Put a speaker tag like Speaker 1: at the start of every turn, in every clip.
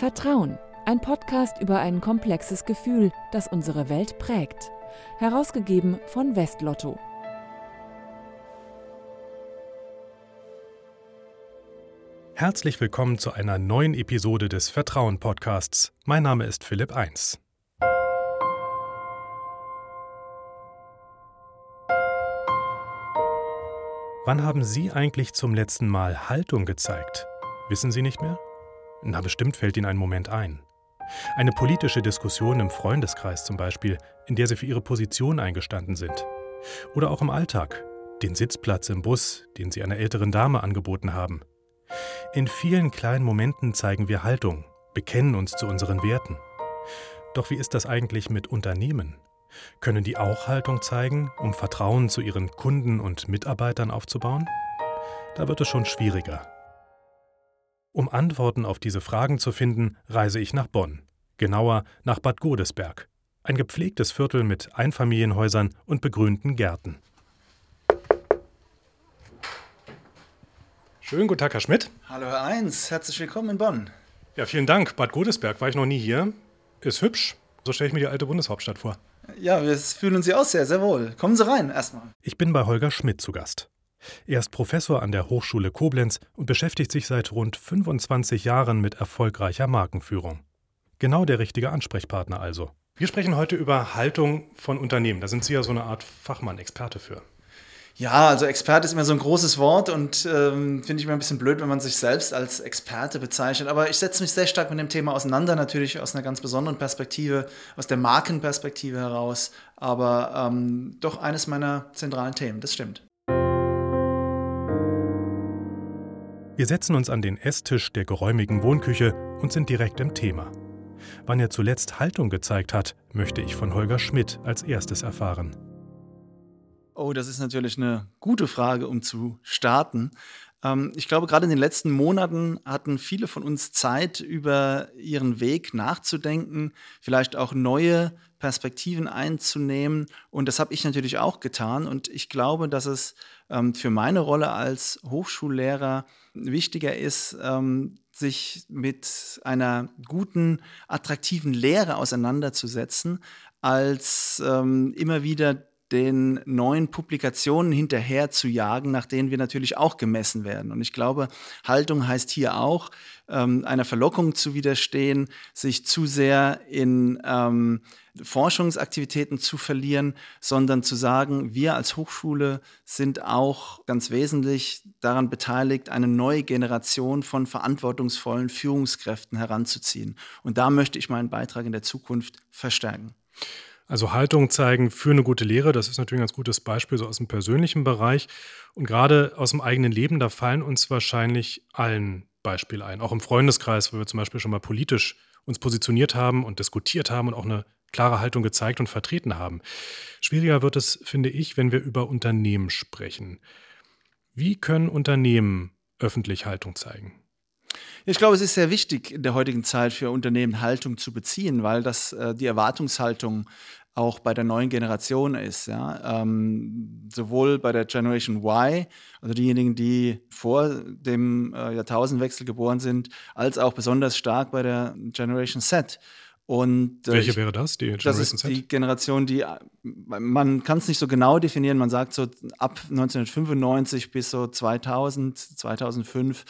Speaker 1: Vertrauen, ein Podcast über ein komplexes Gefühl, das unsere Welt prägt. Herausgegeben von Westlotto.
Speaker 2: Herzlich willkommen zu einer neuen Episode des Vertrauen Podcasts. Mein Name ist Philipp Eins. Wann haben Sie eigentlich zum letzten Mal Haltung gezeigt? Wissen Sie nicht mehr? Na, bestimmt fällt Ihnen ein Moment ein. Eine politische Diskussion im Freundeskreis zum Beispiel, in der Sie für Ihre Position eingestanden sind. Oder auch im Alltag, den Sitzplatz im Bus, den Sie einer älteren Dame angeboten haben. In vielen kleinen Momenten zeigen wir Haltung, bekennen uns zu unseren Werten. Doch wie ist das eigentlich mit Unternehmen? Können die auch Haltung zeigen, um Vertrauen zu ihren Kunden und Mitarbeitern aufzubauen? Da wird es schon schwieriger. Um Antworten auf diese Fragen zu finden, reise ich nach Bonn, genauer nach Bad Godesberg, ein gepflegtes Viertel mit Einfamilienhäusern und begrünten Gärten. Schönen guten Tag, Herr Schmidt.
Speaker 3: Hallo, Herr Eins, herzlich willkommen in Bonn.
Speaker 2: Ja, vielen Dank. Bad Godesberg war ich noch nie hier. Ist hübsch. So stelle ich mir die alte Bundeshauptstadt vor.
Speaker 3: Ja, wir fühlen Sie aus sehr, sehr wohl. Kommen Sie rein erstmal.
Speaker 2: Ich bin bei Holger Schmidt zu Gast. Er ist Professor an der Hochschule Koblenz und beschäftigt sich seit rund 25 Jahren mit erfolgreicher Markenführung. Genau der richtige Ansprechpartner also. Wir sprechen heute über Haltung von Unternehmen. Da sind Sie ja so eine Art Fachmann, Experte für.
Speaker 3: Ja, also Experte ist immer so ein großes Wort und ähm, finde ich immer ein bisschen blöd, wenn man sich selbst als Experte bezeichnet. Aber ich setze mich sehr stark mit dem Thema auseinander, natürlich aus einer ganz besonderen Perspektive, aus der Markenperspektive heraus. Aber ähm, doch eines meiner zentralen Themen, das stimmt.
Speaker 2: Wir setzen uns an den Esstisch der geräumigen Wohnküche und sind direkt im Thema. Wann er zuletzt Haltung gezeigt hat, möchte ich von Holger Schmidt als erstes erfahren.
Speaker 3: Oh, das ist natürlich eine gute Frage, um zu starten. Ähm, ich glaube, gerade in den letzten Monaten hatten viele von uns Zeit, über ihren Weg nachzudenken, vielleicht auch neue Perspektiven einzunehmen. Und das habe ich natürlich auch getan. Und ich glaube, dass es für meine Rolle als Hochschullehrer wichtiger ist, ähm, sich mit einer guten, attraktiven Lehre auseinanderzusetzen, als ähm, immer wieder den neuen Publikationen hinterher zu jagen, nach denen wir natürlich auch gemessen werden. Und ich glaube, Haltung heißt hier auch, ähm, einer Verlockung zu widerstehen, sich zu sehr in ähm, Forschungsaktivitäten zu verlieren, sondern zu sagen, wir als Hochschule sind auch ganz wesentlich daran beteiligt, eine neue Generation von verantwortungsvollen Führungskräften heranzuziehen. Und da möchte ich meinen Beitrag in der Zukunft verstärken.
Speaker 2: Also Haltung zeigen für eine gute Lehre, das ist natürlich ein ganz gutes Beispiel so aus dem persönlichen Bereich. Und gerade aus dem eigenen Leben, da fallen uns wahrscheinlich allen Beispiele ein. Auch im Freundeskreis, wo wir zum Beispiel schon mal politisch uns positioniert haben und diskutiert haben und auch eine klare Haltung gezeigt und vertreten haben. Schwieriger wird es, finde ich, wenn wir über Unternehmen sprechen. Wie können Unternehmen öffentlich Haltung zeigen?
Speaker 3: Ich glaube, es ist sehr wichtig in der heutigen Zeit für Unternehmen Haltung zu beziehen, weil das äh, die Erwartungshaltung auch bei der neuen Generation ist. Ja? Ähm, sowohl bei der Generation Y, also diejenigen, die vor dem äh, Jahrtausendwechsel geboren sind, als auch besonders stark bei der Generation Z.
Speaker 2: Und, äh, Welche wäre das?
Speaker 3: Die Generation das ist die Generation, die man kann es nicht so genau definieren. Man sagt so ab 1995 bis so 2000, 2005.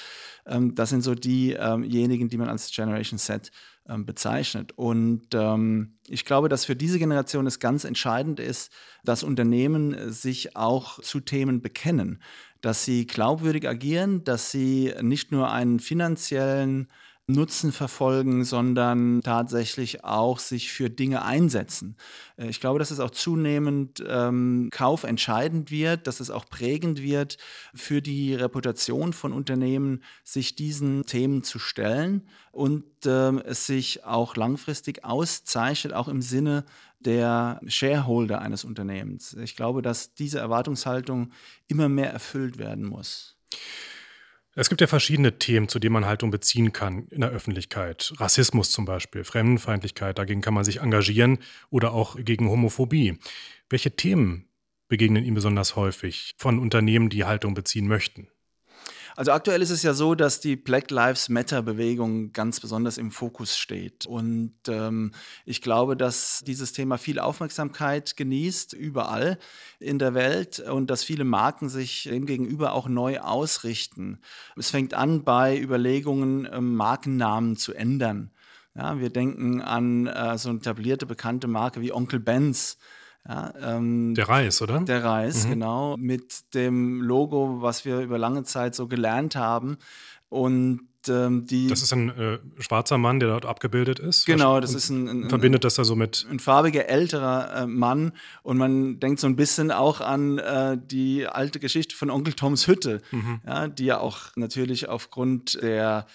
Speaker 3: Ähm, das sind so diejenigen, ähm die man als Generation Z ähm, bezeichnet. Und ähm, ich glaube, dass für diese Generation es ganz entscheidend ist, dass Unternehmen sich auch zu Themen bekennen, dass sie glaubwürdig agieren, dass sie nicht nur einen finanziellen Nutzen verfolgen, sondern tatsächlich auch sich für Dinge einsetzen. Äh, ich glaube, dass es auch zunehmend ähm, kaufentscheidend wird, dass es auch prägend wird für die Reputation von Unternehmen, sich diesen Themen zu stellen und ähm, es sich auch langfristig auszeichnet, auch im Sinne der Shareholder eines Unternehmens. Ich glaube, dass diese Erwartungshaltung immer mehr erfüllt werden muss.
Speaker 2: Es gibt ja verschiedene Themen, zu denen man Haltung beziehen kann in der Öffentlichkeit. Rassismus zum Beispiel, Fremdenfeindlichkeit, dagegen kann man sich engagieren oder auch gegen Homophobie. Welche Themen begegnen Ihnen besonders häufig von Unternehmen, die Haltung beziehen möchten?
Speaker 3: Also aktuell ist es ja so, dass die Black Lives Matter-Bewegung ganz besonders im Fokus steht. Und ähm, ich glaube, dass dieses Thema viel Aufmerksamkeit genießt, überall in der Welt und dass viele Marken sich demgegenüber auch neu ausrichten. Es fängt an bei Überlegungen, ähm, Markennamen zu ändern. Ja, wir denken an äh, so eine etablierte, bekannte Marke wie Onkel Benz.
Speaker 2: Ja, ähm, der Reis, oder?
Speaker 3: Der Reis, mhm. genau. Mit dem Logo, was wir über lange Zeit so gelernt haben. Und ähm, die.
Speaker 2: Das ist ein äh, schwarzer Mann, der dort abgebildet ist.
Speaker 3: Genau, das ist ein. ein
Speaker 2: verbindet das da so mit.
Speaker 3: Ein farbiger, älterer äh, Mann. Und man denkt so ein bisschen auch an äh, die alte Geschichte von Onkel Toms Hütte, mhm. ja, die ja auch natürlich aufgrund der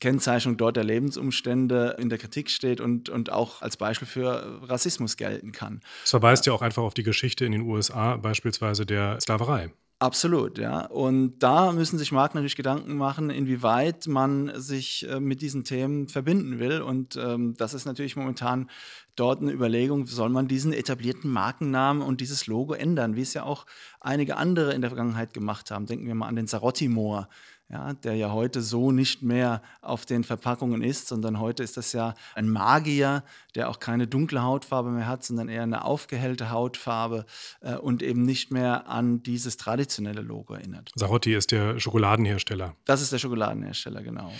Speaker 3: Kennzeichnung dort der Lebensumstände in der Kritik steht und, und auch als Beispiel für Rassismus gelten kann.
Speaker 2: Das verweist ja auch einfach auf die Geschichte in den USA, beispielsweise der Sklaverei.
Speaker 3: Absolut, ja. Und da müssen sich Marken natürlich Gedanken machen, inwieweit man sich äh, mit diesen Themen verbinden will. Und ähm, das ist natürlich momentan dort eine Überlegung, soll man diesen etablierten Markennamen und dieses Logo ändern, wie es ja auch einige andere in der Vergangenheit gemacht haben. Denken wir mal an den Sarotti-Moor ja, der ja heute so nicht mehr auf den Verpackungen ist, sondern heute ist das ja ein Magier, der auch keine dunkle Hautfarbe mehr hat, sondern eher eine aufgehellte Hautfarbe äh, und eben nicht mehr an dieses traditionelle Logo erinnert.
Speaker 2: Sarotti ist der Schokoladenhersteller.
Speaker 3: Das ist der Schokoladenhersteller, genau.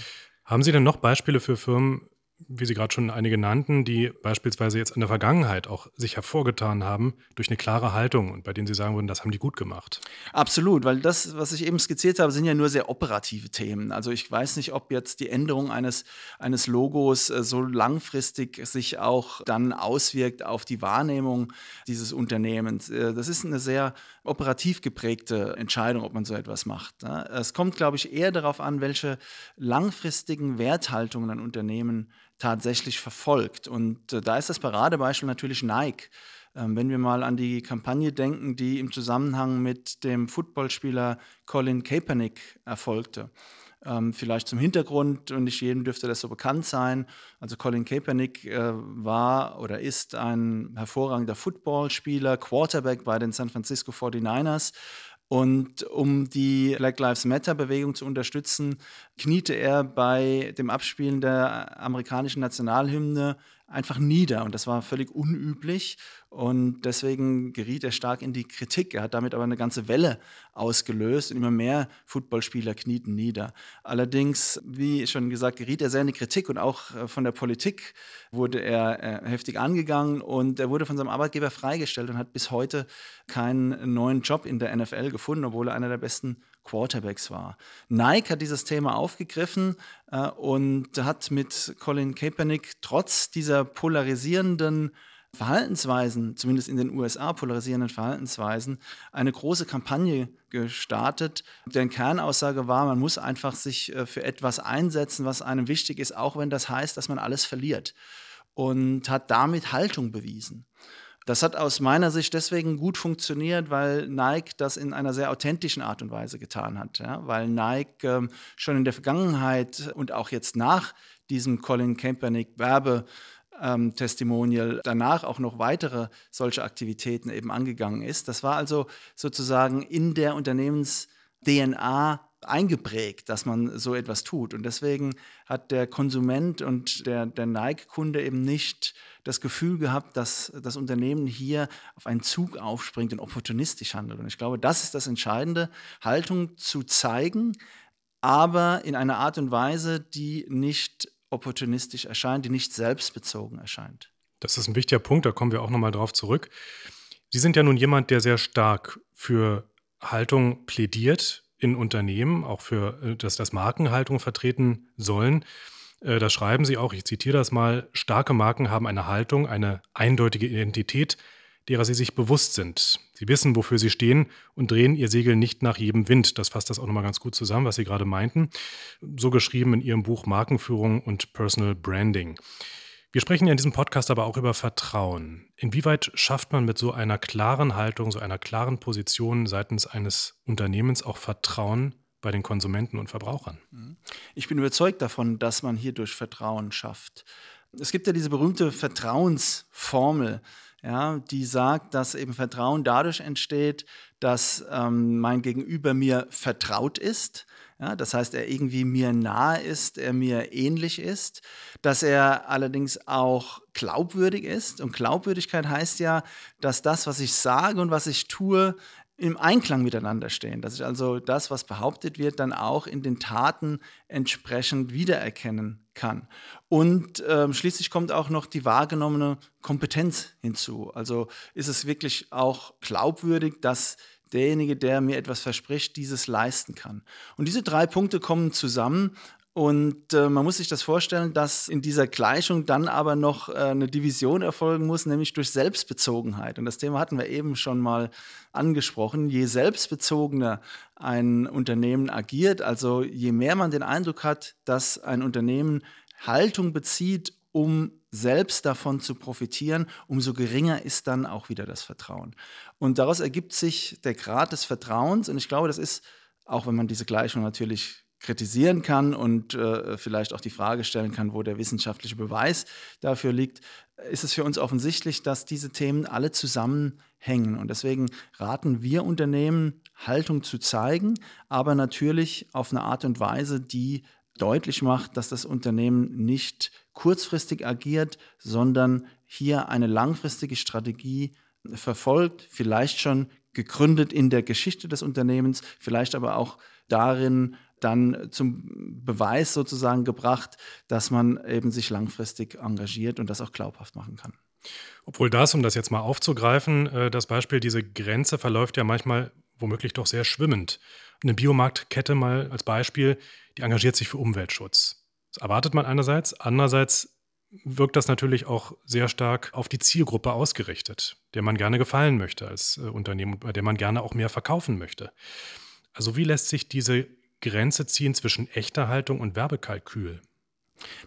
Speaker 2: Haben Sie denn noch Beispiele für Firmen, wie Sie gerade schon einige nannten, die beispielsweise jetzt in der Vergangenheit auch sich hervorgetan haben durch eine klare Haltung und bei denen Sie sagen würden, das haben die gut gemacht.
Speaker 3: Absolut, weil das, was ich eben skizziert habe, sind ja nur sehr operative Themen. Also ich weiß nicht, ob jetzt die Änderung eines, eines Logos äh, so langfristig sich auch dann auswirkt auf die Wahrnehmung dieses Unternehmens. Äh, das ist eine sehr operativ geprägte Entscheidung, ob man so etwas macht. Ne? Es kommt, glaube ich, eher darauf an, welche langfristigen Werthaltungen ein Unternehmen tatsächlich verfolgt. Und äh, da ist das Paradebeispiel natürlich Nike. Ähm, wenn wir mal an die Kampagne denken, die im Zusammenhang mit dem Footballspieler Colin Kaepernick erfolgte. Ähm, vielleicht zum Hintergrund, und nicht jedem dürfte das so bekannt sein. Also Colin Kaepernick äh, war oder ist ein hervorragender Footballspieler, Quarterback bei den San Francisco 49ers und um die Black Lives Matter-Bewegung zu unterstützen, kniete er bei dem Abspielen der amerikanischen Nationalhymne einfach nieder. Und das war völlig unüblich. Und deswegen geriet er stark in die Kritik. Er hat damit aber eine ganze Welle ausgelöst und immer mehr Footballspieler knieten nieder. Allerdings, wie schon gesagt, geriet er sehr in die Kritik und auch äh, von der Politik wurde er äh, heftig angegangen und er wurde von seinem Arbeitgeber freigestellt und hat bis heute keinen neuen Job in der NFL gefunden, obwohl er einer der besten Quarterbacks war. Nike hat dieses Thema aufgegriffen äh, und hat mit Colin Kaepernick trotz dieser polarisierenden Verhaltensweisen, zumindest in den USA polarisierenden Verhaltensweisen, eine große Kampagne gestartet, deren Kernaussage war, man muss einfach sich äh, für etwas einsetzen, was einem wichtig ist, auch wenn das heißt, dass man alles verliert. Und hat damit Haltung bewiesen. Das hat aus meiner Sicht deswegen gut funktioniert, weil Nike das in einer sehr authentischen Art und Weise getan hat. Ja? Weil Nike ähm, schon in der Vergangenheit und auch jetzt nach diesem Colin Kaepernick Werbe ähm, Testimonial danach auch noch weitere solche Aktivitäten eben angegangen ist. Das war also sozusagen in der Unternehmens-DNA eingeprägt, dass man so etwas tut. Und deswegen hat der Konsument und der, der Nike-Kunde eben nicht das Gefühl gehabt, dass das Unternehmen hier auf einen Zug aufspringt und opportunistisch handelt. Und ich glaube, das ist das Entscheidende, Haltung zu zeigen, aber in einer Art und Weise, die nicht opportunistisch erscheint, die nicht selbstbezogen erscheint.
Speaker 2: Das ist ein wichtiger Punkt, da kommen wir auch nochmal drauf zurück. Sie sind ja nun jemand, der sehr stark für Haltung plädiert, in Unternehmen, auch für, äh, dass das Markenhaltung vertreten sollen. Äh, da schreiben sie auch, ich zitiere das mal, starke Marken haben eine Haltung, eine eindeutige Identität, derer sie sich bewusst sind. Sie wissen, wofür sie stehen und drehen ihr Segel nicht nach jedem Wind. Das fasst das auch nochmal ganz gut zusammen, was Sie gerade meinten. So geschrieben in Ihrem Buch Markenführung und Personal Branding. Wir sprechen ja in diesem Podcast aber auch über Vertrauen. Inwieweit schafft man mit so einer klaren Haltung, so einer klaren Position seitens eines Unternehmens auch Vertrauen bei den Konsumenten und Verbrauchern? Mhm.
Speaker 3: Ich bin überzeugt davon, dass man hierdurch Vertrauen schafft. Es gibt ja diese berühmte Vertrauensformel, ja, die sagt, dass eben Vertrauen dadurch entsteht, dass ähm, mein Gegenüber mir vertraut ist Ja, das heißt, er irgendwie mir nahe ist, er mir ähnlich ist, dass er allerdings auch glaubwürdig ist. Und Glaubwürdigkeit heißt ja, dass das, was ich sage und was ich tue, im Einklang miteinander stehen, dass ich also das, was behauptet wird, dann auch in den Taten entsprechend wiedererkennen kann. Und äh, schließlich kommt auch noch die wahrgenommene Kompetenz hinzu. Also ist es wirklich auch glaubwürdig, dass derjenige, der mir etwas verspricht, dieses leisten kann. Und diese drei Punkte kommen zusammen und äh, man muss sich das vorstellen, dass in dieser Gleichung dann aber noch äh, eine Division erfolgen muss, nämlich durch Selbstbezogenheit. Und das Thema hatten wir eben schon mal angesprochen. Je selbstbezogener ein Unternehmen agiert, also je mehr man den Eindruck hat, dass ein Unternehmen Haltung bezieht, um selbst davon zu profitieren, umso geringer ist dann auch wieder das Vertrauen. Und daraus ergibt sich der Grad des Vertrauens. Und ich glaube, das ist, auch wenn man diese Gleichung natürlich kritisieren kann und äh, vielleicht auch die Frage stellen kann, wo der wissenschaftliche Beweis dafür liegt, ist es für uns offensichtlich, dass diese Themen alle zusammenhängen. Und deswegen raten wir Unternehmen, Haltung zu zeigen, aber natürlich auf eine Art und Weise, die deutlich macht, dass das Unternehmen nicht kurzfristig agiert, sondern hier eine langfristige Strategie verfolgt, vielleicht schon gegründet in der Geschichte des Unternehmens, vielleicht aber auch darin, dann zum Beweis sozusagen gebracht, dass man eben sich langfristig engagiert und das auch glaubhaft machen kann.
Speaker 2: Obwohl das, um das jetzt mal aufzugreifen, äh, das Beispiel, diese Grenze verläuft ja manchmal womöglich doch sehr schwimmend. Eine Biomarktkette mal als Beispiel, die engagiert sich für Umweltschutz. Das erwartet man einerseits, andererseits wirkt das natürlich auch sehr stark auf die Zielgruppe ausgerichtet, der man gerne gefallen möchte als äh, Unternehmen, bei der man gerne auch mehr verkaufen möchte. Also wie lässt sich diese Grenze ziehen zwischen echter Haltung und Werbekalkül?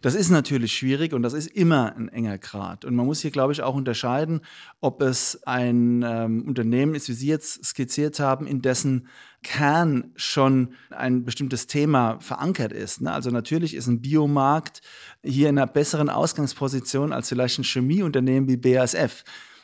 Speaker 3: Das ist natürlich schwierig und das ist immer ein enger Grad. Und man muss hier, glaube ich, auch unterscheiden, ob es ein ähm, Unternehmen ist, wie Sie jetzt skizziert haben, in dessen Kern schon ein bestimmtes Thema verankert ist. Ne? Also natürlich ist ein Biomarkt hier in einer besseren Ausgangsposition als vielleicht ein Chemieunternehmen wie BASF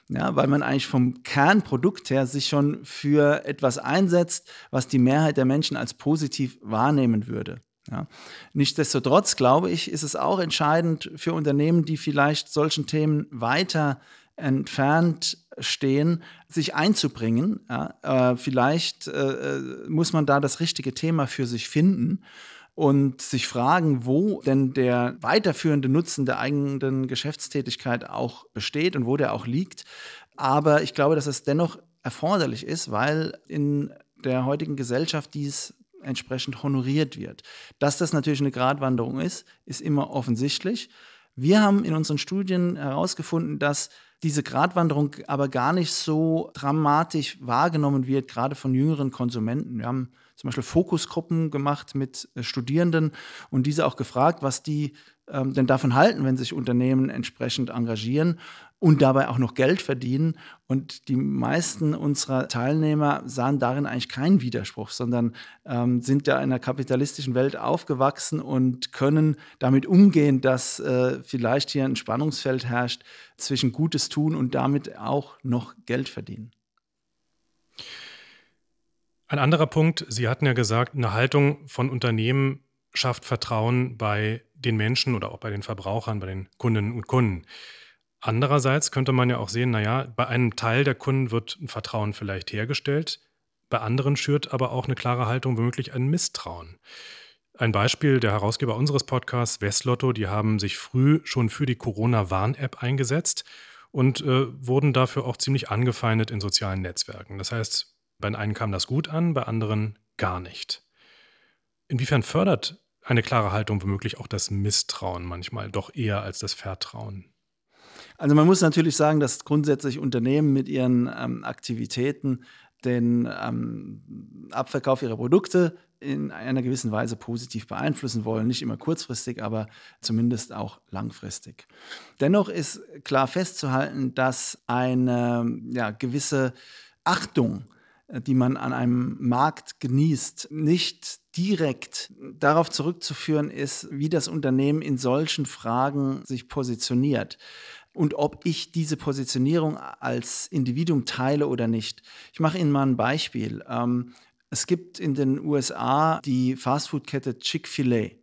Speaker 3: ja, weil man eigentlich vom Kernprodukt her sich schon für etwas einsetzt, was die Mehrheit der Menschen als positiv wahrnehmen würde. Ja. Nichtsdestotrotz glaube ich, ist es auch entscheidend für Unternehmen, die vielleicht solchen Themen weiter entfernt stehen, sich einzubringen. Ja. Äh, vielleicht äh, äh muss man da das richtige Thema für sich finden und sich fragen, wo denn der weiterführende Nutzen der eigenen Geschäftstätigkeit auch besteht und wo der auch liegt. Aber ich glaube, dass es dennoch erforderlich ist, weil in der heutigen Gesellschaft dies entsprechend honoriert wird. Dass das natürlich eine Gratwanderung ist, ist immer offensichtlich. Wir haben in unseren Studien herausgefunden, dass diese Gratwanderung aber gar nicht so dramatisch wahrgenommen wird, gerade von jüngeren Konsumenten. Wir haben zum Beispiel Fokusgruppen gemacht mit äh, Studierenden und diese auch gefragt, was die ähm, denn davon halten, wenn sich Unternehmen entsprechend engagieren und dabei auch noch Geld verdienen. Und die meisten unserer Teilnehmer sahen darin eigentlich keinen Widerspruch, sondern ähm, sind ja in einer kapitalistischen Welt aufgewachsen und können damit umgehen, dass äh, vielleicht hier ein Spannungsfeld herrscht zwischen Gutes tun und damit auch noch Geld verdienen.
Speaker 2: Ein anderer Punkt, Sie hatten ja gesagt, eine Haltung von Unternehmen schafft Vertrauen bei den Menschen oder auch bei den Verbrauchern, bei den Kundinnen und Kunden. Andererseits könnte man ja auch sehen, naja, bei einem Teil der Kunden wird ein Vertrauen vielleicht hergestellt, bei anderen schürt aber auch eine klare Haltung womöglich ein Misstrauen. Ein Beispiel, der Herausgeber unseres Podcasts, Westlotto, die haben sich früh schon für die Corona-Warn-App eingesetzt und äh, wurden dafür auch ziemlich angefeindet in sozialen Netzwerken. Das heißt, bei einen kam das gut an, bei anderen gar nicht. Inwiefern fördert eine klare Haltung womöglich auch das Misstrauen manchmal doch eher als das Vertrauen?
Speaker 3: Also man muss natürlich sagen, dass grundsätzlich Unternehmen mit ihren ähm, Aktivitäten den ähm, Abverkauf ihrer Produkte in einer gewissen Weise positiv beeinflussen wollen. Nicht immer kurzfristig, aber zumindest auch langfristig. Dennoch ist klar festzuhalten, dass eine ja, gewisse Achtung äh, die man an einem Markt genießt, nicht direkt darauf zurückzuführen ist, wie das Unternehmen in solchen Fragen sich positioniert und ob ich diese Positionierung als Individuum teile oder nicht. Ich mache Ihnen mal ein Beispiel. Ähm, Es gibt in den USA die Fastfood-Kette Chick-fil-A. Ähm,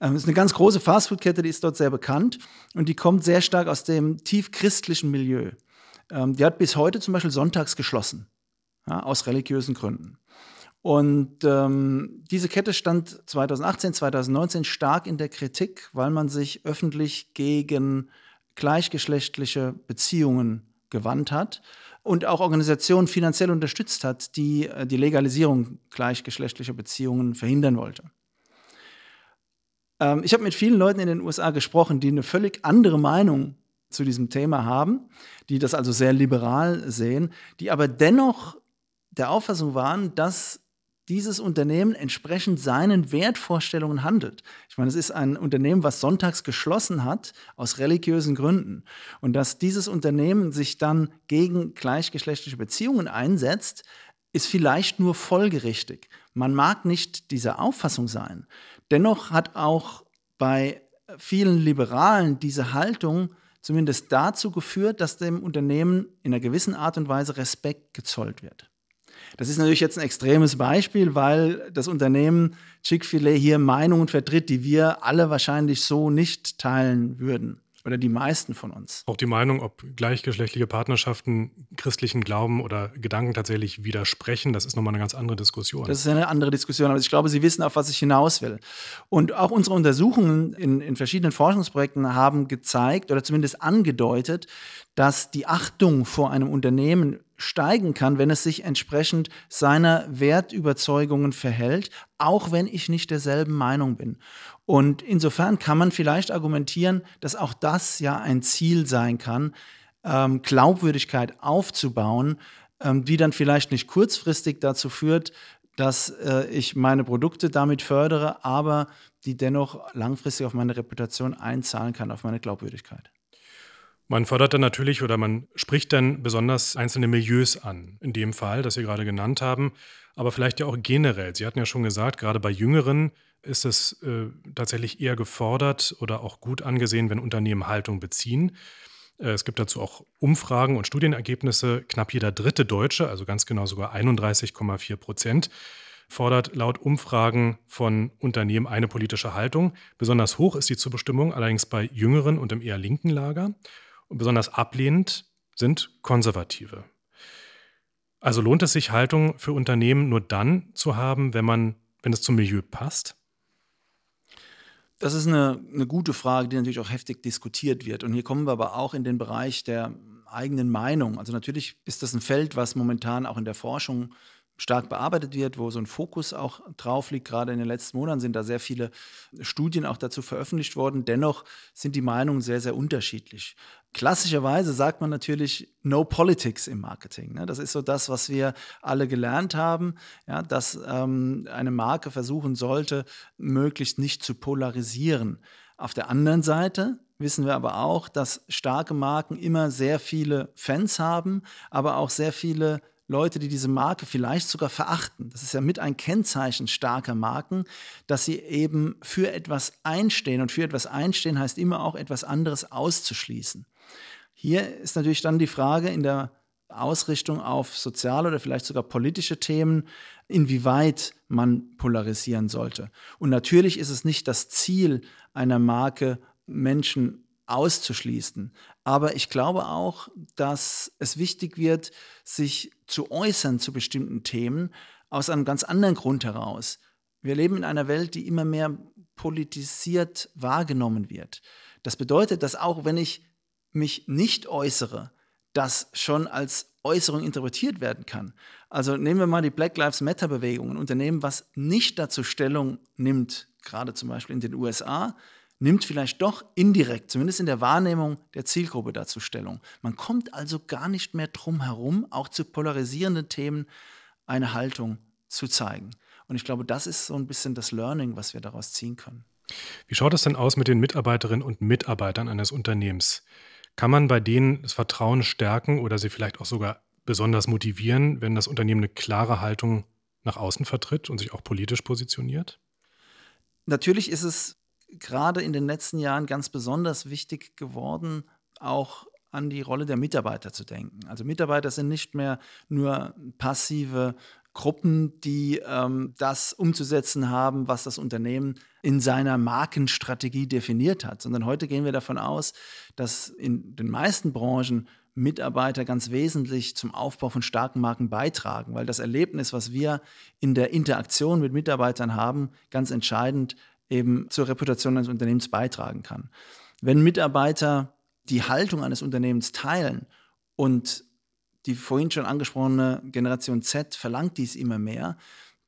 Speaker 3: das ist eine ganz große Fastfood-Kette, die ist dort sehr bekannt und die kommt sehr stark aus dem tief christlichen Milieu. Ähm, die hat bis heute zum Beispiel sonntags geschlossen, ja, aus religiösen Gründen. Und ähm, diese Kette stand 2018, 2019 stark in der Kritik, weil man sich öffentlich gegen gleichgeschlechtliche Beziehungen gewandt hat und auch Organisationen finanziell unterstützt hat, die äh, die Legalisierung gleichgeschlechtlicher Beziehungen verhindern wollte. Ähm, ich habe mit vielen Leuten in den USA gesprochen, die eine völlig andere Meinung zu diesem Thema haben, die das also sehr liberal sehen, die aber dennoch der Auffassung waren, dass dieses Unternehmen entsprechend seinen Wertvorstellungen handelt. Ich meine, es ist ein Unternehmen, was sonntags geschlossen hat aus religiösen Gründen. Und dass dieses Unternehmen sich dann gegen gleichgeschlechtliche Beziehungen einsetzt, ist vielleicht nur folgerichtig. Man mag nicht dieser Auffassung sein. Dennoch hat auch bei vielen Liberalen diese Haltung zumindest dazu geführt, dass dem Unternehmen in einer gewissen Art und Weise Respekt gezollt wird. Das ist natürlich jetzt ein extremes Beispiel, weil das Unternehmen Chick-fil-A hier Meinungen vertritt, die wir alle wahrscheinlich so nicht teilen würden. Oder die meisten von uns.
Speaker 2: Auch die Meinung, ob gleichgeschlechtliche Partnerschaften christlichen Glauben oder Gedanken tatsächlich widersprechen, das ist nochmal eine ganz andere Diskussion.
Speaker 3: Das ist eine andere Diskussion, aber ich glaube, Sie wissen, auf was ich hinaus will. Und auch unsere Untersuchungen in, in verschiedenen Forschungsprojekten haben gezeigt oder zumindest angedeutet, dass die Achtung vor einem Unternehmen steigen kann, wenn es sich entsprechend seiner Wertüberzeugungen verhält, auch wenn ich nicht derselben Meinung bin. Und insofern kann man vielleicht argumentieren, dass auch das ja ein Ziel sein kann, ähm, Glaubwürdigkeit aufzubauen, ähm, die dann vielleicht nicht kurzfristig dazu führt, dass äh, ich meine Produkte damit fördere, aber die dennoch langfristig auf meine Reputation einzahlen kann, auf meine Glaubwürdigkeit.
Speaker 2: Man fördert dann natürlich oder man spricht dann besonders einzelne Milieus an, in dem Fall, das Sie gerade genannt haben, aber vielleicht ja auch generell. Sie hatten ja schon gesagt, gerade bei Jüngeren ist es äh, tatsächlich eher gefordert oder auch gut angesehen, wenn Unternehmen Haltung beziehen. Äh, es gibt dazu auch Umfragen und Studienergebnisse. Knapp jeder dritte Deutsche, also ganz genau sogar 31,4 Prozent, fordert laut Umfragen von Unternehmen eine politische Haltung. Besonders hoch ist die Zustimmung allerdings bei Jüngeren und im eher linken Lager. Und besonders ablehnend sind Konservative. Also lohnt es sich, Haltung für Unternehmen nur dann zu haben, wenn man, wenn es zum Milieu passt?
Speaker 3: Das ist eine, eine gute Frage, die natürlich auch heftig diskutiert wird. Und hier kommen wir aber auch in den Bereich der eigenen Meinung. Also natürlich ist das ein Feld, was momentan auch in der Forschung stark bearbeitet wird, wo so ein Fokus auch drauf liegt. Gerade in den letzten Monaten sind da sehr viele Studien auch dazu veröffentlicht worden. Dennoch sind die Meinungen sehr, sehr unterschiedlich. Klassischerweise sagt man natürlich No Politics im Marketing. Ne? Das ist so das, was wir alle gelernt haben, dass ähm, eine Marke versuchen sollte, möglichst nicht zu polarisieren. Auf der anderen Seite wissen wir aber auch, dass starke Marken immer sehr viele Fans haben, aber auch sehr viele Leute, die diese Marke vielleicht sogar verachten. Das ist ja mit ein Kennzeichen starker Marken, dass sie eben für etwas einstehen. Und für etwas einstehen heißt immer auch etwas anderes auszuschließen. Hier ist natürlich dann die Frage in der Ausrichtung auf soziale oder vielleicht sogar politische Themen, inwieweit man polarisieren sollte. Und natürlich ist es nicht das Ziel einer Marke, Menschen auszuschließen. Aber ich glaube auch, dass es wichtig wird, sich zu äußern zu bestimmten Themen aus einem ganz anderen Grund heraus. Wir leben in einer Welt, die immer mehr politisiert wahrgenommen wird. Das bedeutet, dass auch wenn ich mich nicht äußere, das schon als Äußerung interpretiert werden kann. Also nehmen wir mal die Black Lives Matter Bewegung, ein Unternehmen, was nicht dazu Stellung nimmt, gerade zum Beispiel in den USA, nimmt vielleicht doch indirekt, zumindest in der Wahrnehmung der Zielgruppe dazu Stellung. Man kommt also gar nicht mehr drum herum, auch zu polarisierenden Themen eine Haltung zu zeigen. Und ich glaube, das ist so ein bisschen das Learning, was wir daraus ziehen können.
Speaker 2: Wie schaut es denn aus mit den Mitarbeiterinnen und Mitarbeitern eines Unternehmens? Kann man bei denen das Vertrauen stärken oder sie vielleicht auch sogar besonders motivieren, wenn das Unternehmen eine klare Haltung nach außen vertritt und sich auch politisch positioniert?
Speaker 3: Natürlich ist es gerade in den letzten Jahren ganz besonders wichtig geworden, auch an die Rolle der Mitarbeiter zu denken. Also Mitarbeiter sind nicht mehr nur passive Gruppen, die ähm, das umzusetzen haben, was das Unternehmen in seiner Markenstrategie definiert hat, sondern heute gehen wir davon aus, dass in den meisten Branchen Mitarbeiter ganz wesentlich zum Aufbau von starken Marken beitragen, weil das Erlebnis, was wir in der Interaktion mit Mitarbeitern haben, ganz entscheidend eben zur Reputation eines Unternehmens beitragen kann. Wenn Mitarbeiter die Haltung eines Unternehmens teilen und die vorhin schon angesprochene Generation Z verlangt dies immer mehr,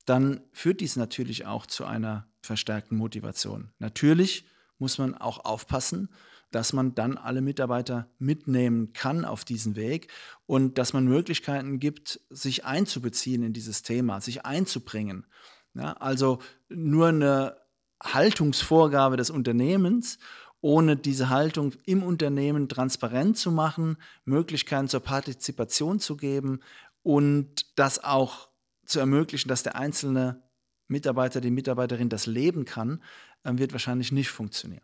Speaker 3: dann führt dies natürlich auch zu einer verstärkten Motivation. Natürlich muss man auch aufpassen, dass man dann alle Mitarbeiter mitnehmen kann auf diesen Weg und dass man Möglichkeiten gibt, sich einzubeziehen in dieses Thema, sich einzubringen. Ja, also nur eine Haltungsvorgabe des Unternehmens ohne diese Haltung im Unternehmen transparent zu machen, Möglichkeiten zur Partizipation zu geben und das auch zu ermöglichen, dass der einzelne Mitarbeiter, die Mitarbeiterin das leben kann, ähm, wird wahrscheinlich nicht funktionieren.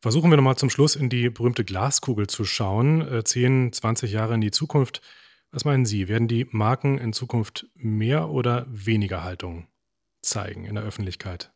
Speaker 2: Versuchen wir nochmal zum Schluss in die berühmte Glaskugel zu schauen. 10, äh, 20 Jahre in die Zukunft. Was meinen Sie? Werden die Marken in Zukunft mehr oder weniger Haltung zeigen in der Öffentlichkeit?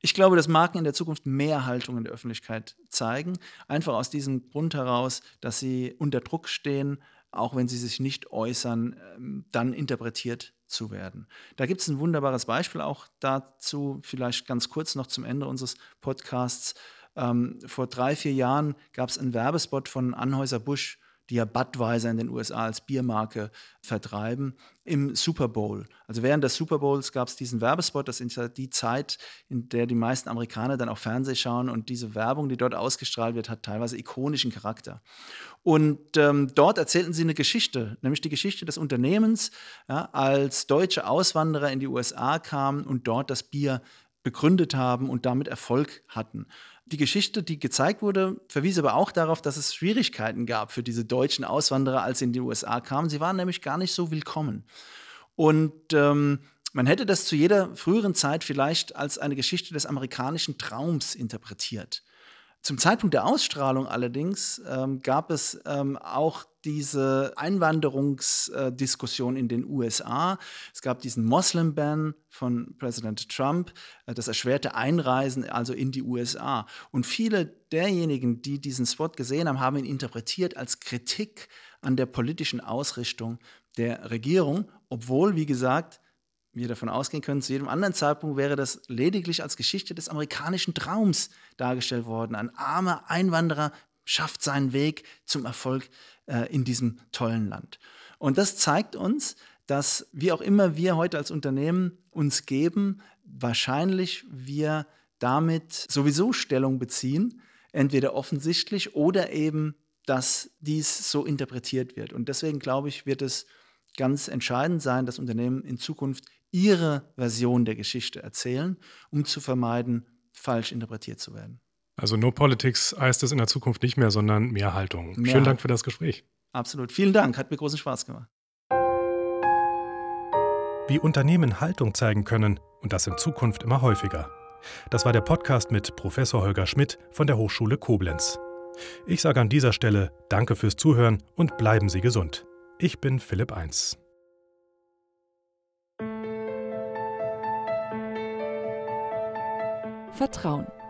Speaker 3: Ich glaube, dass Marken in der Zukunft mehr Haltung in der Öffentlichkeit zeigen. Einfach aus diesem Grund heraus, dass sie unter Druck stehen, auch wenn sie sich nicht äußern, ähm, dann interpretiert zu werden. Da gibt es ein wunderbares Beispiel auch dazu, vielleicht ganz kurz noch zum Ende unseres Podcasts. Ähm, vor drei, vier Jahren gab es einen Werbespot von Anhäuser Busch die ja Budweiser in den USA als Biermarke vertreiben, im Super Bowl. Also während des Super Bowls gab es diesen Werbespot, das ist die Zeit, in der die meisten Amerikaner dann auch Fernseh schauen und diese Werbung, die dort ausgestrahlt wird, hat teilweise ikonischen Charakter. Und ähm, dort erzählten sie eine Geschichte, nämlich die Geschichte des Unternehmens, ja, als deutsche Auswanderer in die USA kamen und dort das Bier begründet haben und damit Erfolg hatten. Die Geschichte, die gezeigt wurde, verwies aber auch darauf, dass es Schwierigkeiten gab für diese deutschen Auswanderer, als sie in die USA kamen. Sie waren nämlich gar nicht so willkommen. Und ähm, man hätte das zu jeder früheren Zeit vielleicht als eine Geschichte des amerikanischen Traums interpretiert. Zum Zeitpunkt der Ausstrahlung allerdings ähm, gab es ähm, auch diese Einwanderungsdiskussion äh, in den USA. Es gab diesen Moslem-Ban von Präsident Trump, äh, das erschwerte Einreisen also in die USA. Und viele derjenigen, die diesen Spot gesehen haben, haben ihn interpretiert als Kritik an der politischen Ausrichtung der Regierung, obwohl, wie gesagt, wir davon ausgehen können, zu jedem anderen Zeitpunkt wäre das lediglich als Geschichte des amerikanischen Traums dargestellt worden. Ein armer Einwanderer schafft seinen Weg zum Erfolg äh, in diesem tollen Land. Und das zeigt uns, dass wie auch immer wir heute als Unternehmen uns geben, wahrscheinlich wir damit sowieso Stellung beziehen, entweder offensichtlich oder eben, dass dies so interpretiert wird. Und deswegen glaube ich, wird es ganz entscheidend sein, dass Unternehmen in Zukunft ihre Version der Geschichte erzählen, um zu vermeiden, falsch interpretiert zu werden.
Speaker 2: Also No Politics heißt es in der Zukunft nicht mehr, sondern mehr Haltung. Mehr Schönen Dank für das Gespräch.
Speaker 3: Absolut. Vielen Dank. Hat mir großen Spaß gemacht.
Speaker 2: Wie Unternehmen Haltung zeigen können und das in Zukunft immer häufiger. Das war der Podcast mit Professor Holger Schmidt von der Hochschule Koblenz. Ich sage an dieser Stelle Danke fürs Zuhören und bleiben Sie gesund. Ich bin Philipp Eins.
Speaker 1: Vertrauen,